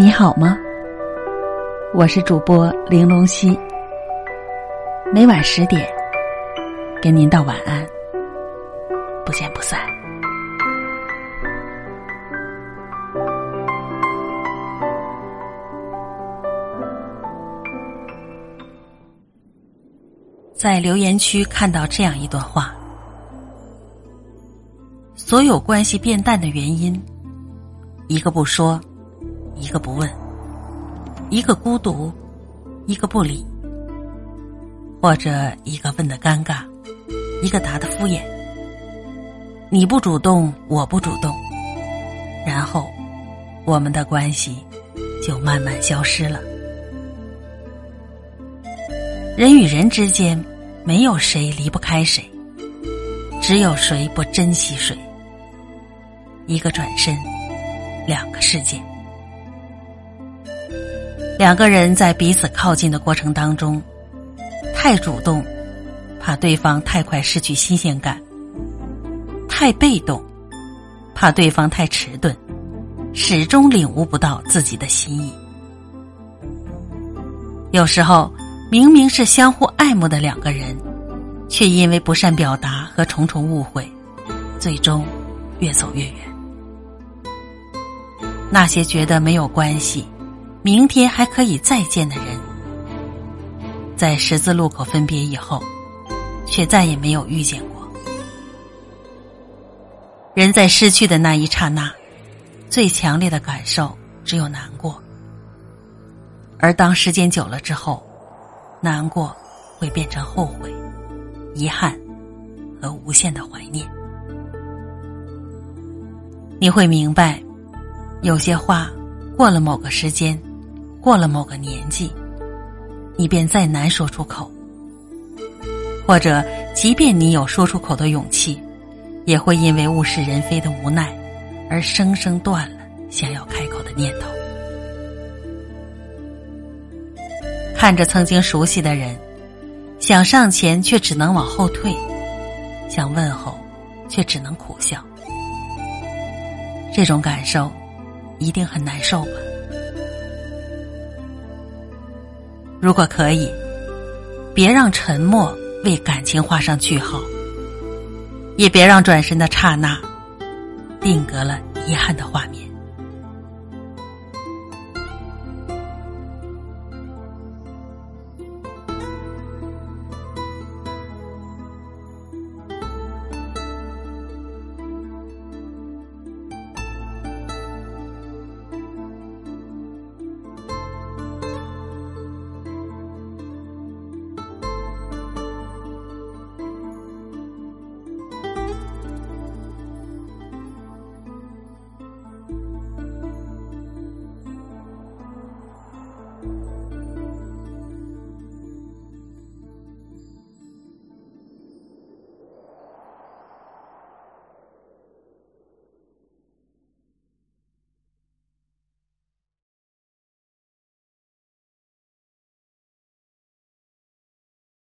你好吗？我是主播玲珑溪，每晚十点跟您道晚安，不见不散。在留言区看到这样一段话：所有关系变淡的原因，一个不说，一个不问，一个孤独，一个不理，或者一个问的尴尬，一个答的敷衍。你不主动，我不主动，然后我们的关系就慢慢消失了。人与人之间，没有谁离不开谁，只有谁不珍惜谁。一个转身，两个世界。两个人在彼此靠近的过程当中，太主动，怕对方太快失去新鲜感；太被动，怕对方太迟钝，始终领悟不到自己的心意。有时候。明明是相互爱慕的两个人，却因为不善表达和重重误会，最终越走越远。那些觉得没有关系，明天还可以再见的人，在十字路口分别以后，却再也没有遇见过。人在失去的那一刹那，最强烈的感受只有难过，而当时间久了之后。难过会变成后悔、遗憾和无限的怀念。你会明白，有些话过了某个时间，过了某个年纪，你便再难说出口；或者，即便你有说出口的勇气，也会因为物是人非的无奈，而生生断了想要开口的念头。看着曾经熟悉的人，想上前却只能往后退；想问候，却只能苦笑。这种感受一定很难受吧？如果可以，别让沉默为感情画上句号，也别让转身的刹那定格了遗憾的画面。